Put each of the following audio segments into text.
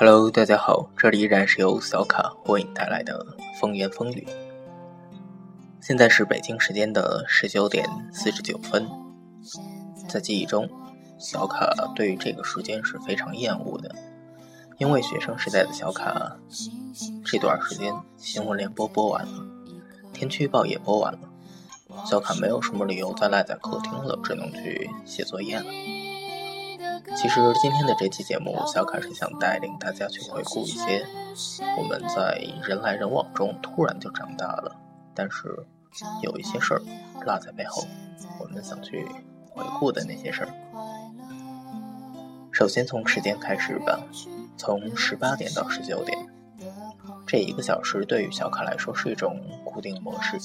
Hello，大家好，这里依然是由小卡为你带来的风言风语。现在是北京时间的十九点四十九分，在记忆中，小卡对于这个时间是非常厌恶的，因为学生时代的小卡这段时间新闻联播播完了，天气预报也播完了，小卡没有什么理由再赖在客厅了，只能去写作业了。其实今天的这期节目，小卡是想带领大家去回顾一些我们在人来人往中突然就长大了，但是有一些事儿落在背后，我们想去回顾的那些事儿。首先从时间开始吧，从十八点到十九点，这一个小时对于小卡来说是一种固定模式。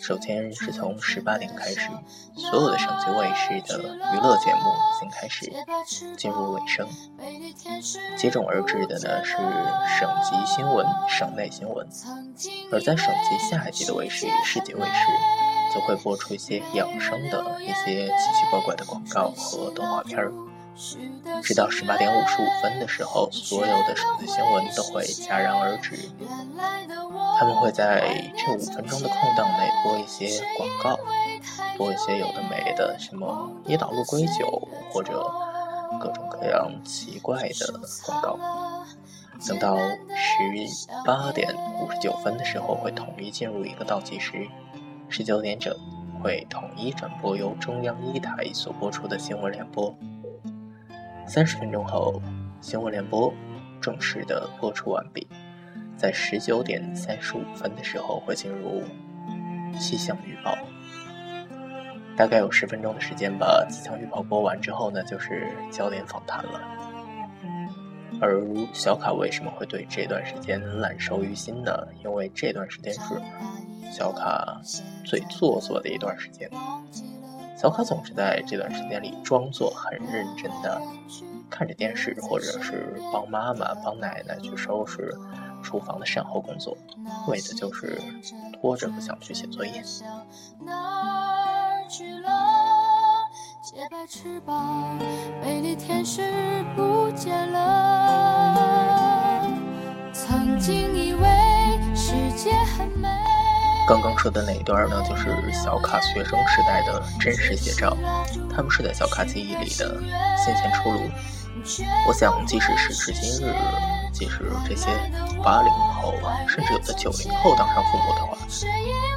首先是从十八点开始，所有的省级卫视的娱乐节目已经开始进入尾声，接踵而至的呢是省级新闻、省内新闻，而在省级下一级的卫视市级卫视，则会播出一些养生的一些奇奇怪怪的广告和动画片儿。直到十八点五十五分的时候，所有的省级新闻都会戛然而止。他们会在这五分钟的空档内播一些广告，播一些有的没的，什么椰岛鹿龟酒或者各种各样奇怪的广告。等到十八点五十九分的时候，会统一进入一个倒计时，十九点整会统一转播由中央一台所播出的新闻联播。三十分钟后，新闻联播正式的播出完毕。在十九点三十五分的时候会进入气象预报，大概有十分钟的时间吧。气象预报播完之后呢，就是焦点访谈了。而小卡为什么会对这段时间烂熟于心呢？因为这段时间是小卡最做作的一段时间。小卡总是在这段时间里装作很认真的看着电视，或者是帮妈妈、帮奶奶去收拾厨房的善后工作，为的就是拖着不想去写作业。曾经以为世界很美。刚刚说的那一段呢，就是小卡学生时代的真实写照，他们是在小卡记忆里的新鲜出炉。我想，即使时至今日，即使这些八零后，甚至有的九零后当上父母的话，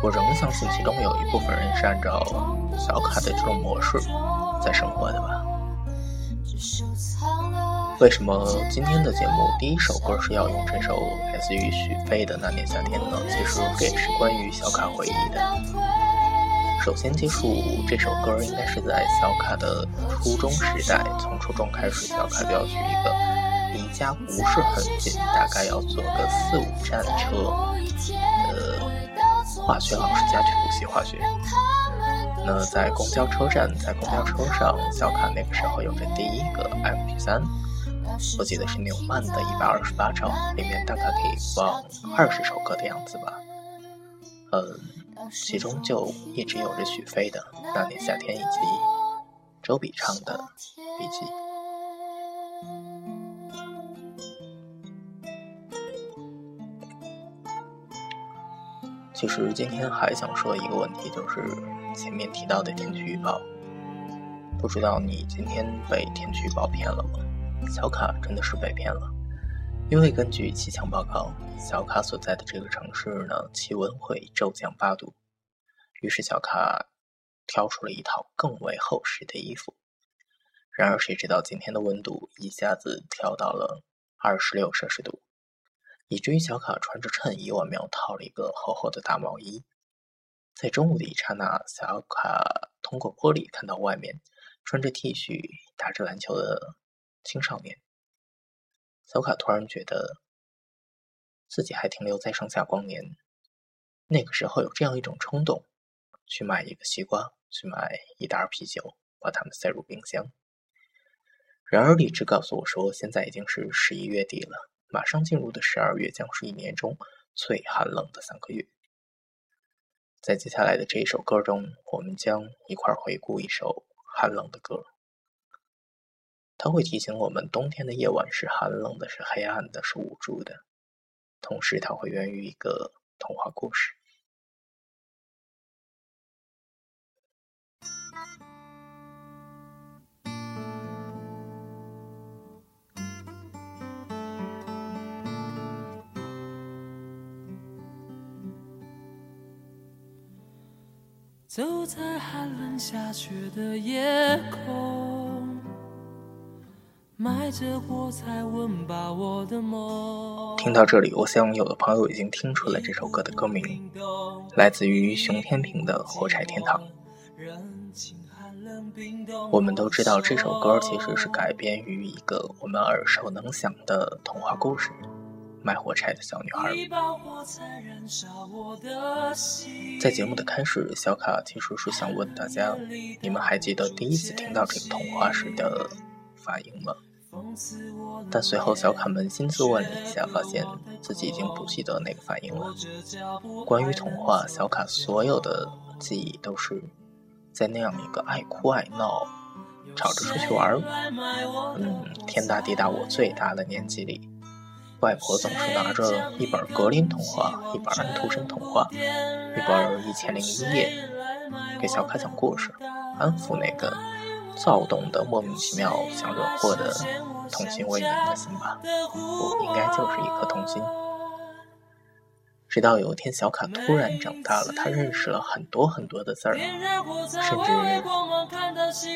我仍相信其中有一部分人是按照小卡的这种模式在生活的吧。为什么今天的节目第一首歌是要用这首来自于许飞的《那年夏天》呢？其实这也是关于小卡回忆的。首先接触这首歌应该是在小卡的初中时代，从初中开始，小卡就要去一个离家不是很近，大概要坐个四五站车的化学老师家去补习化学。那在公交车站，在公交车上，小卡那个时候有着第一个 MP3。我记得是纽曼的一百二十八兆，里面大概可以放二十首歌的样子吧。嗯，其中就一直有着许飞的《那年夏天》以及周笔畅的《笔记》。其实今天还想说一个问题，就是前面提到的天气预报，不知道你今天被天气预报骗了吗？小卡真的是被骗了，因为根据气象报告，小卡所在的这个城市呢，气温会骤降八度。于是小卡挑出了一套更为厚实的衣服。然而谁知道今天的温度一下子跳到了二十六摄氏度，以至于小卡穿着衬衣外面套了一个厚厚的大毛衣。在中午的一刹那，小卡通过玻璃看到外面穿着 T 恤打着篮球的。青少年，小卡突然觉得自己还停留在盛夏光年。那个时候有这样一种冲动，去买一个西瓜，去买一袋啤酒，把它们塞入冰箱。然而理智告诉我说，现在已经是十一月底了，马上进入的十二月将是一年中最寒冷的三个月。在接下来的这一首歌中，我们将一块回顾一首寒冷的歌。它会提醒我们，冬天的夜晚是寒冷的，是黑暗的，是无助的。同时，它会源于一个童话故事。走在寒冷下雪的夜空，听到这里，我想有的朋友已经听出了这首歌的歌名，来自于熊天平的《火柴天堂》。我们都知道，这首歌其实是改编于一个我们耳熟能详的童话故事。卖火柴的小女孩。在节目的开始，小卡其实是想问大家：你们还记得第一次听到这个童话时的反应吗？但随后，小卡扪心自问了一下，发现自己已经不记得那个反应了。关于童话，小卡所有的记忆都是在那样一个爱哭爱闹、吵着出去玩嗯，天大地大我最大的年纪里。外婆总是拿着一本格林童话，一本安徒生童话，一本一千零一夜，给小卡讲故事，安抚那个躁动的、莫名其妙想惹祸的童心未泯的心吧。我，应该就是一颗童心。直到有一天，小卡突然长大了，他认识了很多很多的字儿，甚至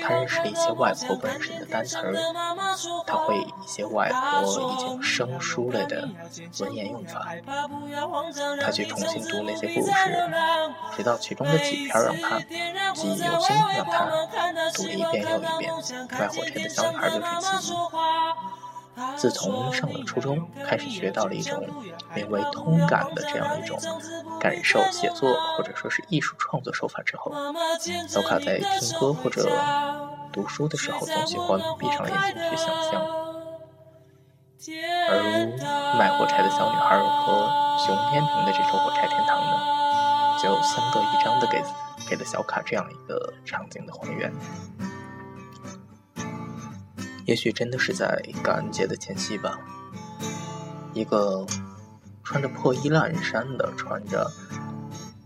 他认识了一些外婆不认识的单词儿，他会一些外婆已经生疏了的文言用法。他去重新读那些故事，直到其中的几篇让他记忆犹新，让他读了一遍又一遍。卖火柴的小女孩就是其一。自从上了初中，开始学到了一种名为通感的这样一种感受写作或者说是艺术创作手法之后，小卡在听歌或者读书的时候，总喜欢闭上眼睛去想象。而卖火柴的小女孩和熊天平的这首《火柴天堂》呢，就相得益彰的给给了小卡这样一个场景的还原。也许真的是在感恩节的前夕吧，一个穿着破衣烂衫的、穿着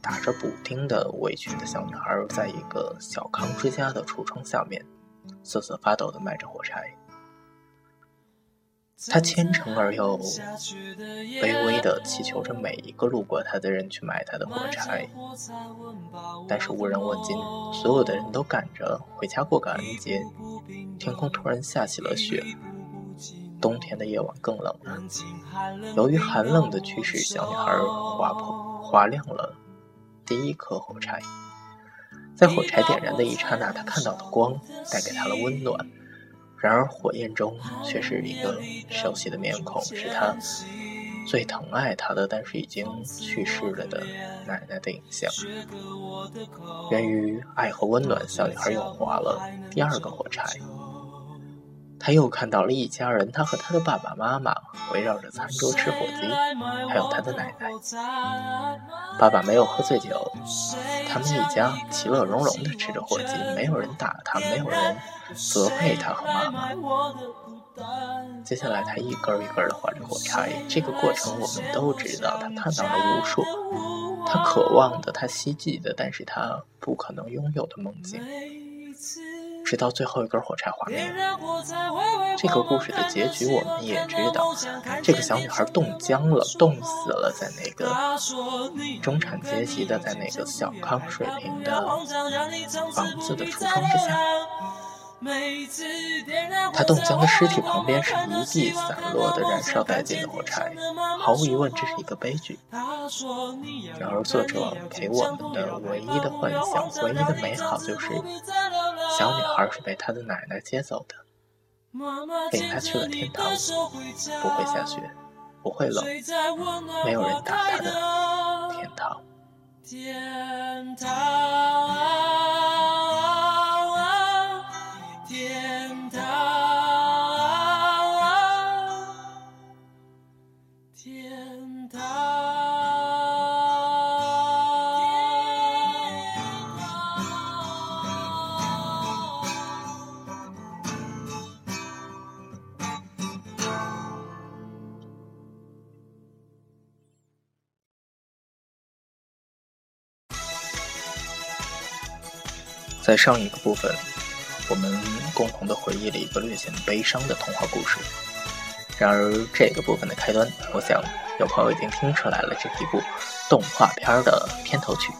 打着补丁的围裙的小女孩，在一个小康之家的橱窗下面瑟瑟发抖的卖着火柴。他虔诚而又卑微的祈求着每一个路过他的人去买他的火柴，但是无人问津，所有的人都赶着回家过感恩节。天空突然下起了雪，冬天的夜晚更冷了。由于寒冷的驱使，小女孩划破划亮了第一颗火柴。在火柴点燃的一刹那，她看到的光带给她了温暖。然而，火焰中却是一个熟悉的面孔，是他最疼爱他的，但是已经去世了的奶奶的影像。源于爱和温暖，小女孩又划了第二个火柴。他又看到了一家人，他和他的爸爸妈妈围绕着餐桌吃火鸡，还有他的奶奶。爸爸没有喝醉酒，他们一家其乐融融地吃着火鸡，没有人打他，没有人。责备他和妈妈。接下来，他一根一根的划着火柴。这个过程我们都知道，他看到了无数他渴望的、他希冀的，但是他不可能拥有的梦境。直到最后一根火柴划灭。这个故事的结局我们也知道，这个小女孩冻僵了，冻死了在那个中产阶级的，在那个小康水平的房子的橱窗之下。他冻僵的尸体旁边是一地散落的燃烧殆尽的火柴，毫无疑问，这是一个悲剧。然而，作者给我们的唯一的幻想、唯一的美好，就是小女孩是被她的奶奶接走的，领她去了天堂，不会下雪，不会冷，没有人打她的天堂。天堂。在上一个部分，我们共同的回忆了一个略显悲伤的童话故事。然而，这个部分的开端，我想有朋友已经听出来了，这是一部动画片的片头曲。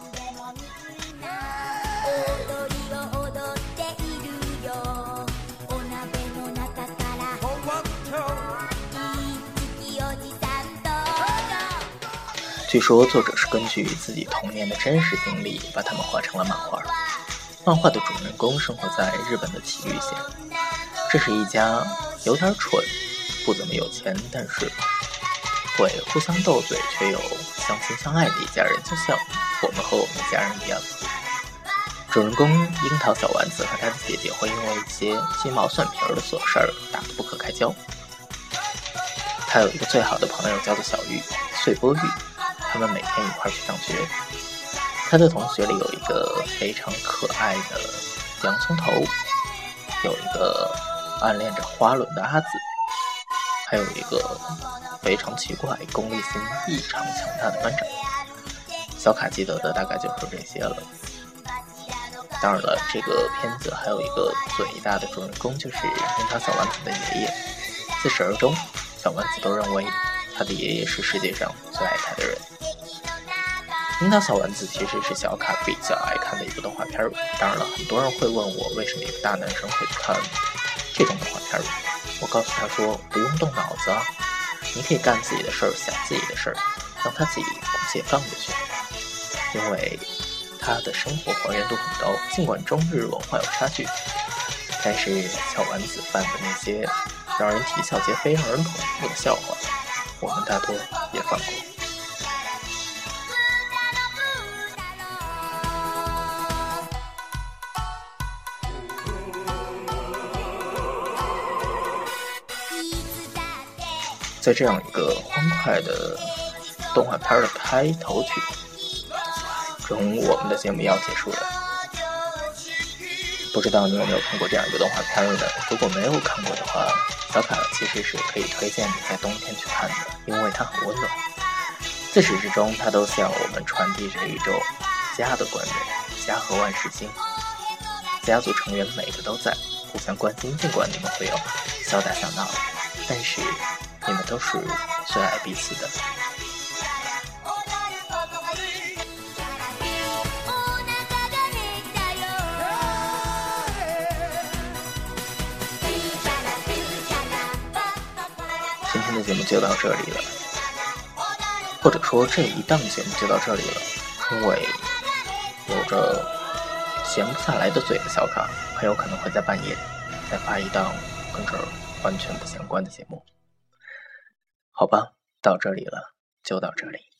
据说作者是根据自己童年的真实经历，把它们画成了漫画。漫画的主人公生活在日本的崎玉县，这是一家有点蠢、不怎么有钱，但是会互相斗嘴却又相亲相爱的一家人，就像我们和我们家人一样。主人公樱桃小丸子和他的姐姐会因为一些鸡毛蒜皮的琐事儿打得不可开交。他有一个最好的朋友叫做小玉，碎波玉。他们每天一块去上学。他的同学里有一个非常可爱的洋葱头，有一个暗恋着花轮的阿紫，还有一个非常奇怪、功利心异常强大的班长。小卡记得的大概就是这些了。当然了，这个片子还有一个最大的主人公，就是樱桃小丸子的爷爷。自始而终，小丸子都认为他的爷爷是世界上最爱他的人。樱桃小丸子其实是小卡比较爱看的一部动画片儿。当然了，很多人会问我为什么一个大男生会看这种动画片儿。我告诉他说，不用动脑子啊，你可以干自己的事儿，想自己的事儿，让他自己姑且放过去。因为他的生活还原度很高，尽管中日文化有差距，但是小丸子犯的那些让人啼笑皆非、让人捧腹的笑话，我们大多也犯过。在这样一个欢快的动画片的开头曲中，我们的节目要结束了。不知道你有没有看过这样一个动画片呢？如果没有看过的话，小卡其实是可以推荐你在冬天去看的，因为它很温暖。自始至终，它都向我们传递着一种家的观念：家和万事兴，家族成员每个都在，互相关心。尽管你们会有小打小闹，但是。你们都是最爱彼此的。今天的节目就到这里了，或者说这一档节目就到这里了，因为有着闲不下来的嘴的小卡，很有可能会在半夜再发一档跟这儿完全不相关的节目。好吧，到这里了，就到这里。